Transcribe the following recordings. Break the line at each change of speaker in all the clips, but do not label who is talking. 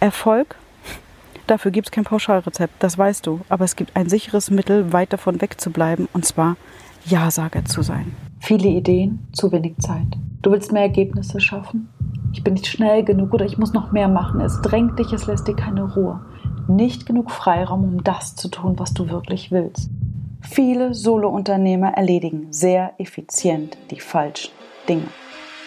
Erfolg, dafür gibt es kein Pauschalrezept, das weißt du. Aber es gibt ein sicheres Mittel, weit davon wegzubleiben, und zwar Ja-Sager zu sein.
Viele Ideen, zu wenig Zeit. Du willst mehr Ergebnisse schaffen? Ich bin nicht schnell genug oder ich muss noch mehr machen. Es drängt dich, es lässt dir keine Ruhe. Nicht genug Freiraum, um das zu tun, was du wirklich willst. Viele Solo-Unternehmer erledigen sehr effizient die falschen Dinge.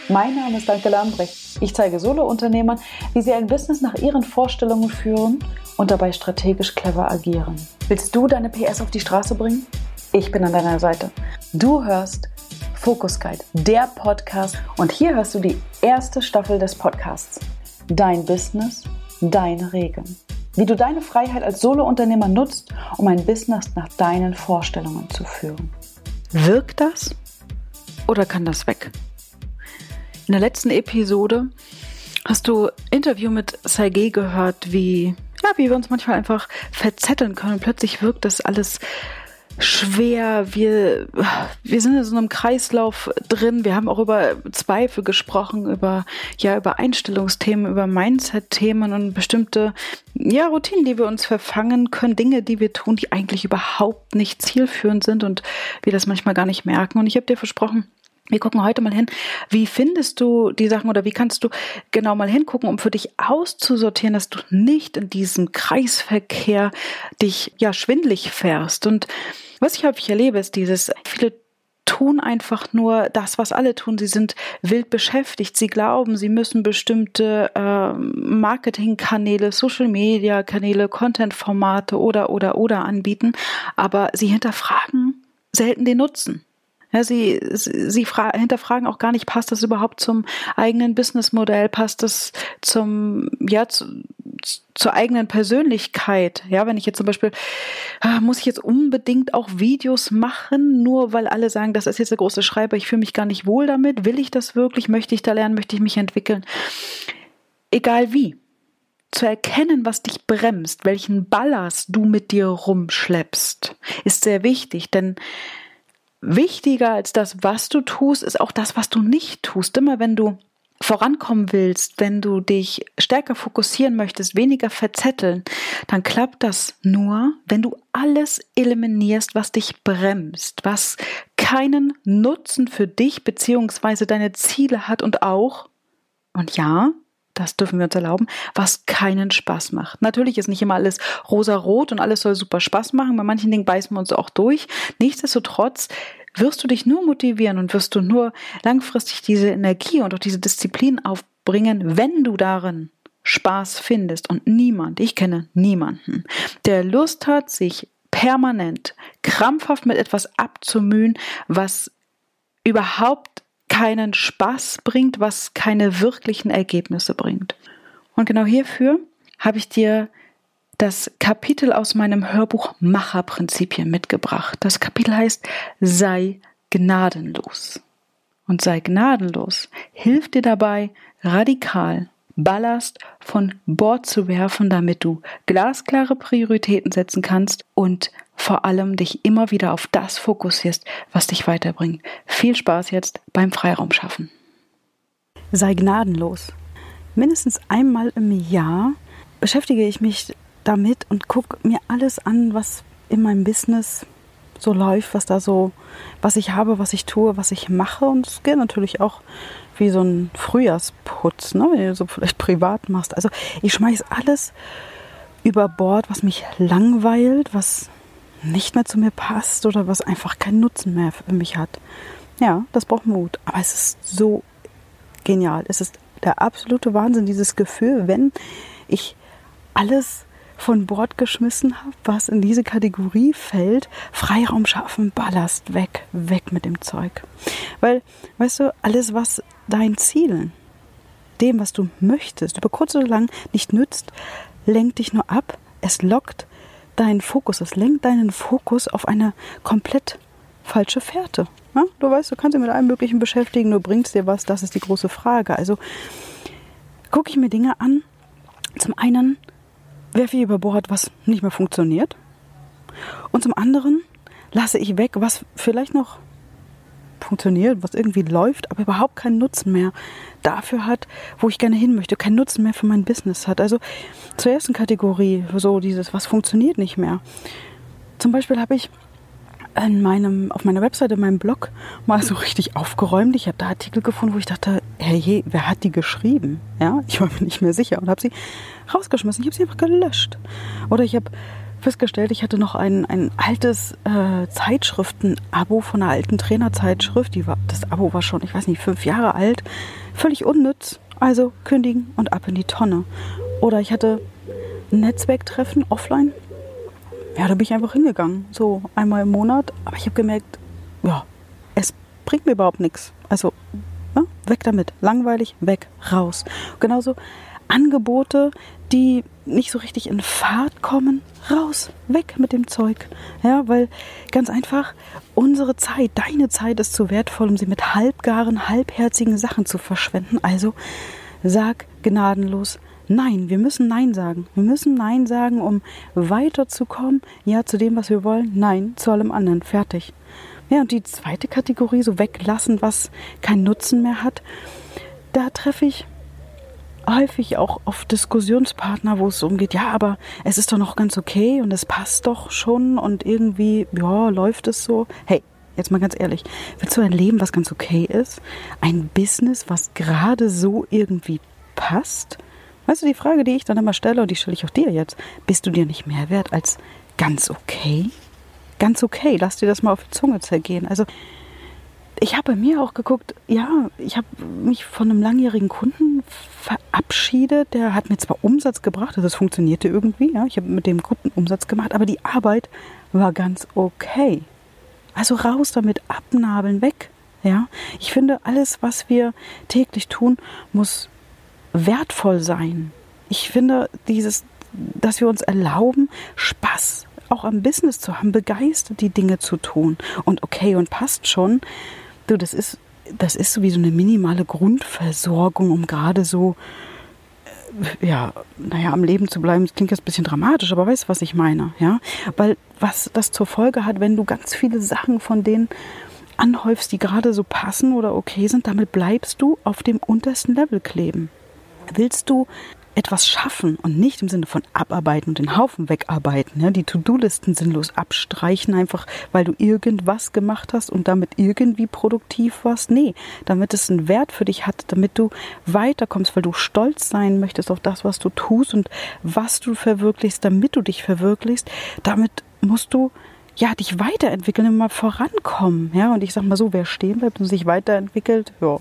Mein Name ist Danke Lambrecht. Ich zeige Solo-Unternehmern, wie sie ein Business nach ihren Vorstellungen führen und dabei strategisch clever agieren. Willst du deine PS auf die Straße bringen? Ich bin an deiner Seite. Du hörst Focus Guide, der Podcast. Und hier hörst du die erste Staffel des Podcasts. Dein Business, deine Regeln. Wie du deine Freiheit als Solo-Unternehmer nutzt, um ein Business nach deinen Vorstellungen zu führen.
Wirkt das oder kann das weg? In der letzten Episode hast du Interview mit Sergei gehört, wie, ja, wie wir uns manchmal einfach verzetteln können. Plötzlich wirkt das alles schwer. Wir, wir sind in so einem Kreislauf drin. Wir haben auch über Zweifel gesprochen, über, ja, über Einstellungsthemen, über Mindset-Themen und bestimmte, ja, Routinen, die wir uns verfangen können, Dinge, die wir tun, die eigentlich überhaupt nicht zielführend sind und wir das manchmal gar nicht merken. Und ich habe dir versprochen, wir gucken heute mal hin, wie findest du die Sachen oder wie kannst du genau mal hingucken, um für dich auszusortieren, dass du nicht in diesem Kreisverkehr dich ja schwindlig fährst. Und was ich häufig erlebe, ist dieses, viele tun einfach nur das, was alle tun. Sie sind wild beschäftigt. Sie glauben, sie müssen bestimmte äh, Marketingkanäle, Social-Media-Kanäle, Content-Formate oder, oder, oder anbieten, aber sie hinterfragen selten den Nutzen. Ja, sie sie, hinterfragen auch gar nicht, passt das überhaupt zum eigenen Businessmodell, passt das zum, ja, zu, zur eigenen Persönlichkeit. Ja, wenn ich jetzt zum Beispiel, ah, muss ich jetzt unbedingt auch Videos machen, nur weil alle sagen, das ist jetzt der große Schreiber, ich fühle mich gar nicht wohl damit. Will ich das wirklich? Möchte ich da lernen? Möchte ich mich entwickeln? Egal wie. Zu erkennen, was dich bremst, welchen Ballast du mit dir rumschleppst, ist sehr wichtig, denn wichtiger als das, was du tust, ist auch das, was du nicht tust. Immer wenn du vorankommen willst, wenn du dich stärker fokussieren möchtest, weniger verzetteln, dann klappt das nur, wenn du alles eliminierst, was dich bremst, was keinen Nutzen für dich beziehungsweise deine Ziele hat und auch, und ja, das dürfen wir uns erlauben, was keinen Spaß macht. Natürlich ist nicht immer alles rosa-rot und alles soll super Spaß machen. Bei manchen Dingen beißen wir uns auch durch. Nichtsdestotrotz wirst du dich nur motivieren und wirst du nur langfristig diese Energie und auch diese Disziplin aufbringen, wenn du darin Spaß findest. Und niemand, ich kenne niemanden, der Lust hat, sich permanent krampfhaft mit etwas abzumühen, was überhaupt keinen Spaß bringt, was keine wirklichen Ergebnisse bringt. Und genau hierfür habe ich dir das Kapitel aus meinem Hörbuch Macherprinzipien mitgebracht. Das Kapitel heißt Sei gnadenlos. Und sei gnadenlos hilft dir dabei, radikal Ballast von Bord zu werfen, damit du glasklare Prioritäten setzen kannst und vor allem dich immer wieder auf das fokussierst, was dich weiterbringt. Viel Spaß jetzt beim Freiraum schaffen. Sei gnadenlos. Mindestens einmal im Jahr beschäftige ich mich damit und gucke mir alles an, was in meinem Business so läuft, was da so, was ich habe, was ich tue, was ich mache. Und es geht natürlich auch wie so ein Frühjahrsputz, ne, wenn du so vielleicht privat machst. Also ich schmeiß alles über Bord, was mich langweilt, was nicht mehr zu mir passt oder was einfach keinen Nutzen mehr für mich hat. Ja, das braucht Mut. Aber es ist so genial. Es ist der absolute Wahnsinn, dieses Gefühl, wenn ich alles von Bord geschmissen habe, was in diese Kategorie fällt, Freiraum schaffen, Ballast weg, weg mit dem Zeug. Weil, weißt du, alles, was dein Zielen, dem, was du möchtest, über kurz oder lang nicht nützt, lenkt dich nur ab. Es lockt deinen Fokus, es lenkt deinen Fokus auf eine komplett falsche Fährte. Ja? Du weißt, du kannst dich mit allem Möglichen beschäftigen, du bringst dir was, das ist die große Frage. Also gucke ich mir Dinge an. Zum einen werfe ich über Bord, was nicht mehr funktioniert. Und zum anderen lasse ich weg, was vielleicht noch funktioniert, was irgendwie läuft, aber überhaupt keinen Nutzen mehr dafür hat, wo ich gerne hin möchte, keinen Nutzen mehr für mein Business hat. Also zur ersten Kategorie, so dieses, was funktioniert nicht mehr. Zum Beispiel habe ich in meinem, auf meiner Webseite, in meinem Blog mal so richtig aufgeräumt. Ich habe da Artikel gefunden, wo ich dachte, hey, wer hat die geschrieben? Ja, ich war mir nicht mehr sicher und habe sie rausgeschmissen. Ich habe sie einfach gelöscht. Oder ich habe festgestellt, ich hatte noch ein, ein altes äh, Zeitschriften-Abo von einer alten Trainerzeitschrift. Die war, das Abo war schon, ich weiß nicht, fünf Jahre alt. Völlig unnütz. Also kündigen und ab in die Tonne. Oder ich hatte ein Netzwerktreffen offline ja, da bin ich einfach hingegangen, so einmal im Monat. Aber ich habe gemerkt, ja, es bringt mir überhaupt nichts. Also, ne, weg damit. Langweilig, weg, raus. Genauso Angebote, die nicht so richtig in Fahrt kommen, raus, weg mit dem Zeug. Ja, weil ganz einfach, unsere Zeit, deine Zeit ist zu wertvoll, um sie mit halbgaren, halbherzigen Sachen zu verschwenden. Also sag gnadenlos Nein, wir müssen Nein sagen. Wir müssen Nein sagen, um weiterzukommen. Ja, zu dem, was wir wollen. Nein, zu allem anderen. Fertig. Ja, und die zweite Kategorie, so weglassen, was keinen Nutzen mehr hat, da treffe ich häufig auch auf Diskussionspartner, wo es umgeht, ja, aber es ist doch noch ganz okay und es passt doch schon und irgendwie, ja, läuft es so. Hey, jetzt mal ganz ehrlich, willst du ein Leben, was ganz okay ist? Ein Business, was gerade so irgendwie passt? Weißt du, die Frage, die ich dann immer stelle, und die stelle ich auch dir jetzt, bist du dir nicht mehr wert als ganz okay? Ganz okay, lass dir das mal auf die Zunge zergehen. Also, ich habe bei mir auch geguckt, ja, ich habe mich von einem langjährigen Kunden verabschiedet. Der hat mir zwar Umsatz gebracht, das funktionierte irgendwie, ja, ich habe mit dem guten Umsatz gemacht, aber die Arbeit war ganz okay. Also raus damit, abnabeln, weg. Ja, ich finde, alles, was wir täglich tun, muss wertvoll sein. Ich finde dieses, dass wir uns erlauben, Spaß auch am Business zu haben, begeistert die Dinge zu tun. Und okay und passt schon. Du, das ist, das ist so wie so eine minimale Grundversorgung, um gerade so, äh, ja, naja, am Leben zu bleiben. Das klingt jetzt ein bisschen dramatisch, aber weißt du, was ich meine? Ja, weil was das zur Folge hat, wenn du ganz viele Sachen von denen anhäufst, die gerade so passen oder okay sind, damit bleibst du auf dem untersten Level kleben. Willst du etwas schaffen und nicht im Sinne von abarbeiten und den Haufen wegarbeiten, ja, die To-Do-Listen sinnlos abstreichen, einfach weil du irgendwas gemacht hast und damit irgendwie produktiv warst. Nee, damit es einen Wert für dich hat, damit du weiterkommst, weil du stolz sein möchtest auf das, was du tust und was du verwirklichst, damit du dich verwirklichst, damit musst du ja, dich weiterentwickeln, immer vorankommen. Ja, und ich sag mal so, wer stehen bleibt und sich weiterentwickelt, ja,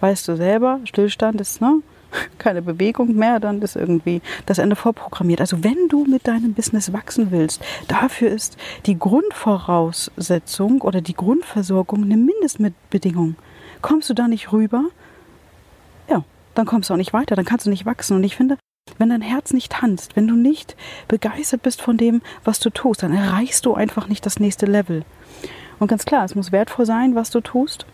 weißt du selber, Stillstand ist, ne, keine Bewegung mehr, dann ist irgendwie das Ende vorprogrammiert. Also wenn du mit deinem Business wachsen willst, dafür ist die Grundvoraussetzung oder die Grundversorgung eine Mindestbedingung. Kommst du da nicht rüber, ja, dann kommst du auch nicht weiter, dann kannst du nicht wachsen. Und ich finde, wenn dein Herz nicht tanzt, wenn du nicht begeistert bist von dem, was du tust, dann erreichst du einfach nicht das nächste Level. Und ganz klar, es muss wertvoll sein, was du tust.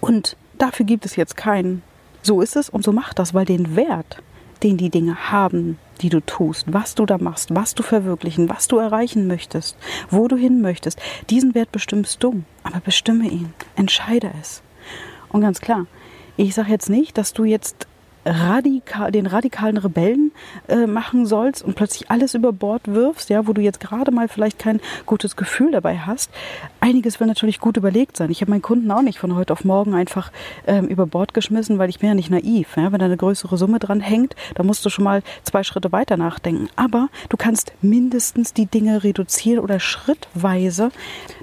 Und dafür gibt es jetzt keinen so ist es und so macht das, weil den Wert, den die Dinge haben, die du tust, was du da machst, was du verwirklichen, was du erreichen möchtest, wo du hin möchtest, diesen Wert bestimmst du, aber bestimme ihn, entscheide es. Und ganz klar, ich sage jetzt nicht, dass du jetzt radikal, den radikalen Rebellen äh, machen sollst und plötzlich alles über Bord wirfst, ja, wo du jetzt gerade mal vielleicht kein gutes Gefühl dabei hast. Einiges will natürlich gut überlegt sein. Ich habe meinen Kunden auch nicht von heute auf morgen einfach ähm, über Bord geschmissen, weil ich bin ja nicht naiv. Ja? Wenn da eine größere Summe dran hängt, da musst du schon mal zwei Schritte weiter nachdenken. Aber du kannst mindestens die Dinge reduzieren oder schrittweise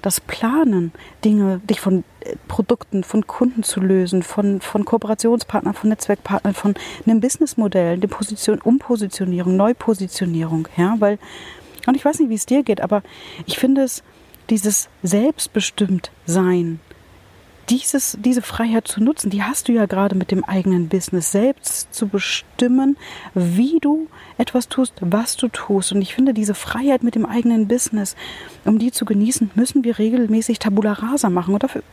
das Planen, Dinge, dich von Produkten, von Kunden zu lösen, von, von Kooperationspartnern, von Netzwerkpartnern, von einem Businessmodell, der Position, Umpositionierung, Neupositionierung, ja, weil, und ich weiß nicht, wie es dir geht, aber ich finde es, dieses Selbstbestimmt-Sein, dieses, diese Freiheit zu nutzen, die hast du ja gerade mit dem eigenen Business, selbst zu bestimmen, wie du etwas tust, was du tust. Und ich finde, diese Freiheit mit dem eigenen Business, um die zu genießen, müssen wir regelmäßig Tabula Rasa machen. Und dafür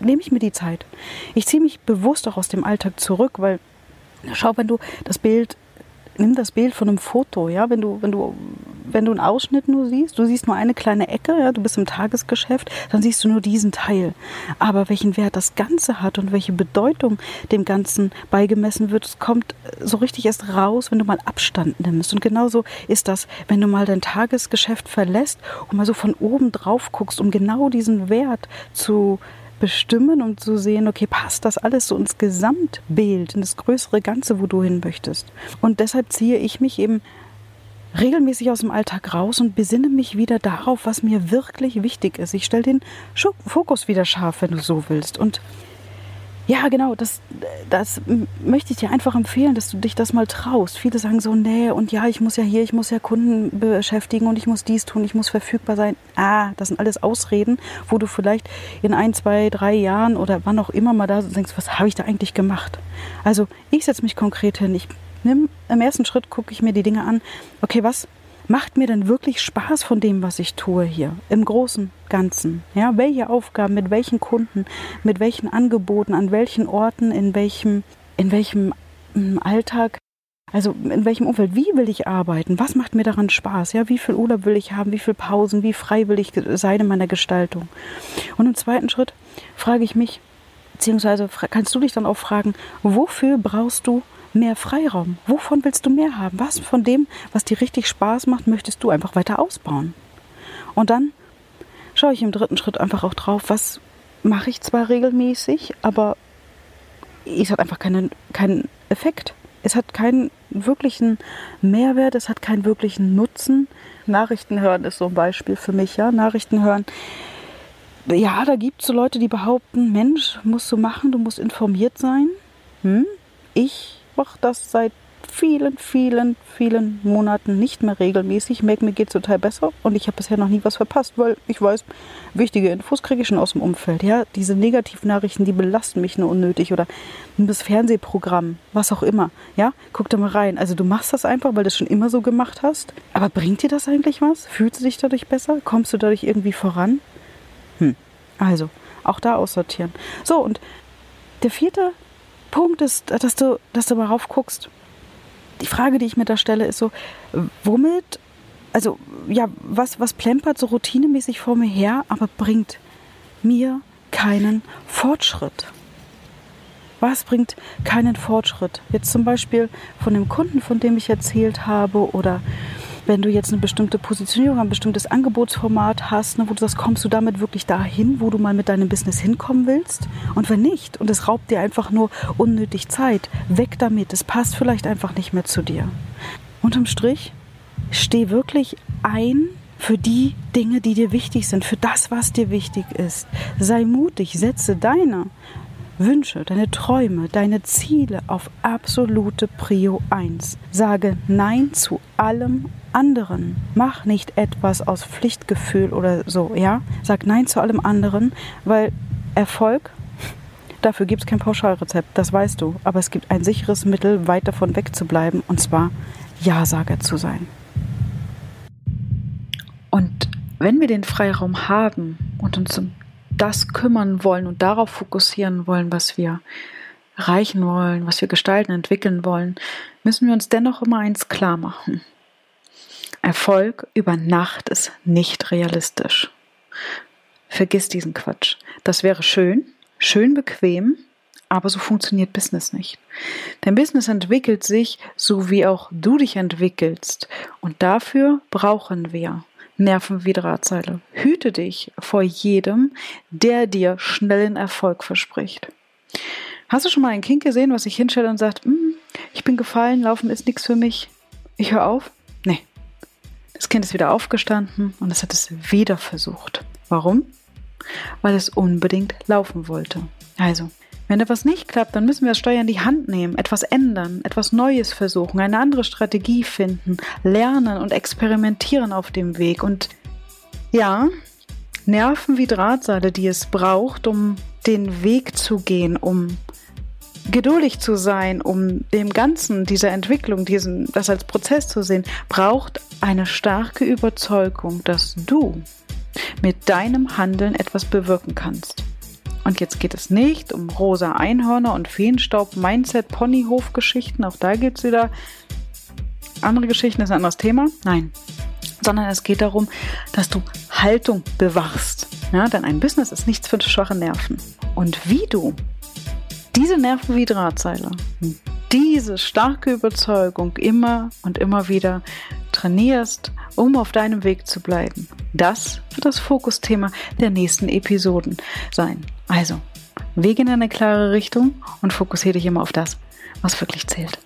nehme ich mir die Zeit. Ich ziehe mich bewusst auch aus dem Alltag zurück, weil schau, wenn du das Bild nimm das Bild von einem Foto, ja, wenn du, wenn du wenn du einen Ausschnitt nur siehst, du siehst nur eine kleine Ecke, ja, du bist im Tagesgeschäft, dann siehst du nur diesen Teil. Aber welchen Wert das Ganze hat und welche Bedeutung dem Ganzen beigemessen wird, das kommt so richtig erst raus, wenn du mal Abstand nimmst. Und genauso ist das, wenn du mal dein Tagesgeschäft verlässt und mal so von oben drauf guckst, um genau diesen Wert zu bestimmen, um zu sehen, okay, passt das alles so ins Gesamtbild, in das größere Ganze, wo du hin möchtest. Und deshalb ziehe ich mich eben regelmäßig aus dem Alltag raus und besinne mich wieder darauf, was mir wirklich wichtig ist. Ich stelle den Fokus wieder scharf, wenn du so willst. Und ja, genau, das, das möchte ich dir einfach empfehlen, dass du dich das mal traust. Viele sagen so, nee, und ja, ich muss ja hier, ich muss ja Kunden beschäftigen und ich muss dies tun, ich muss verfügbar sein. Ah, das sind alles Ausreden, wo du vielleicht in ein, zwei, drei Jahren oder wann auch immer mal da denkst, was habe ich da eigentlich gemacht? Also ich setze mich konkret hin, ich nimm, im ersten Schritt gucke ich mir die Dinge an, okay, was macht mir denn wirklich Spaß von dem, was ich tue hier im großen Ganzen? Ja, welche Aufgaben, mit welchen Kunden, mit welchen Angeboten, an welchen Orten, in welchem, in welchem hm, Alltag, also in welchem Umfeld, wie will ich arbeiten? Was macht mir daran Spaß? Ja, wie viel Urlaub will ich haben? Wie viel Pausen? Wie frei will ich sein in meiner Gestaltung? Und im zweiten Schritt frage ich mich, beziehungsweise kannst du dich dann auch fragen, wofür brauchst du mehr Freiraum. Wovon willst du mehr haben? Was von dem, was dir richtig Spaß macht, möchtest du einfach weiter ausbauen? Und dann schaue ich im dritten Schritt einfach auch drauf, was mache ich zwar regelmäßig, aber es hat einfach keinen, keinen Effekt. Es hat keinen wirklichen Mehrwert, es hat keinen wirklichen Nutzen. Nachrichten hören ist so ein Beispiel für mich, ja. Nachrichten hören. Ja, da gibt es so Leute, die behaupten, Mensch, musst du machen, du musst informiert sein. Hm? Ich mache das seit vielen, vielen, vielen Monaten nicht mehr regelmäßig. Ich merke, mir geht es total besser und ich habe bisher noch nie was verpasst, weil ich weiß, wichtige Infos kriege ich schon aus dem Umfeld. Ja, diese Negativnachrichten, die belasten mich nur unnötig oder das Fernsehprogramm, was auch immer. Ja, guck da mal rein. Also du machst das einfach, weil du es schon immer so gemacht hast. Aber bringt dir das eigentlich was? Fühlst du dich dadurch besser? Kommst du dadurch irgendwie voran? Hm. Also, auch da aussortieren. So, und der vierte Punkt ist, dass du, dass du mal raufguckst. Die Frage, die ich mir da stelle, ist so, womit, also ja, was, was plempert so routinemäßig vor mir her, aber bringt mir keinen Fortschritt? Was bringt keinen Fortschritt? Jetzt zum Beispiel von dem Kunden, von dem ich erzählt habe, oder wenn du jetzt eine bestimmte Positionierung, ein bestimmtes Angebotsformat hast, ne, wo du sagst, kommst du damit wirklich dahin, wo du mal mit deinem Business hinkommen willst? Und wenn nicht, und es raubt dir einfach nur unnötig Zeit, weg damit. Es passt vielleicht einfach nicht mehr zu dir. Unterm Strich, steh wirklich ein für die Dinge, die dir wichtig sind, für das, was dir wichtig ist. Sei mutig, setze deine Wünsche, deine Träume, deine Ziele auf absolute Prio 1. Sage Nein zu allem anderen. Mach nicht etwas aus Pflichtgefühl oder so, ja? Sag Nein zu allem anderen, weil Erfolg, dafür gibt es kein Pauschalrezept, das weißt du. Aber es gibt ein sicheres Mittel, weit davon wegzubleiben, und zwar Ja-Sager zu sein. Und wenn wir den Freiraum haben und uns um das kümmern wollen und darauf fokussieren wollen, was wir erreichen wollen, was wir gestalten, entwickeln wollen, müssen wir uns dennoch immer eins klar machen. Erfolg über Nacht ist nicht realistisch. Vergiss diesen Quatsch. Das wäre schön, schön bequem, aber so funktioniert Business nicht. Dein Business entwickelt sich, so wie auch du dich entwickelst. Und dafür brauchen wir Nerven wie Drahtseile. Hüte dich vor jedem, der dir schnellen Erfolg verspricht. Hast du schon mal ein Kind gesehen, was sich hinstellt und sagt, mm, ich bin gefallen, laufen ist nichts für mich, ich höre auf? Nee. Das Kind ist wieder aufgestanden und es hat es wieder versucht. Warum? Weil es unbedingt laufen wollte. Also, wenn etwas nicht klappt, dann müssen wir das Steuer in die Hand nehmen, etwas ändern, etwas Neues versuchen, eine andere Strategie finden, lernen und experimentieren auf dem Weg. Und ja, Nerven wie Drahtseile, die es braucht, um den Weg zu gehen, um geduldig zu sein, um dem Ganzen, dieser Entwicklung, diesen, das als Prozess zu sehen, braucht eine starke Überzeugung, dass du mit deinem Handeln etwas bewirken kannst. Und jetzt geht es nicht um rosa Einhörner und Feenstaub, Mindset, Ponyhof-Geschichten. Auch da gibt es wieder andere Geschichten, ist ein anderes Thema. Nein, sondern es geht darum, dass du Haltung bewachst. Ja, denn ein Business ist nichts für schwache Nerven. Und wie du diese Nerven wie Drahtseile, diese starke Überzeugung immer und immer wieder trainierst, um auf deinem Weg zu bleiben, das wird das Fokusthema der nächsten Episoden sein. Also, Wege in eine klare Richtung und fokussiere dich immer auf das, was wirklich zählt.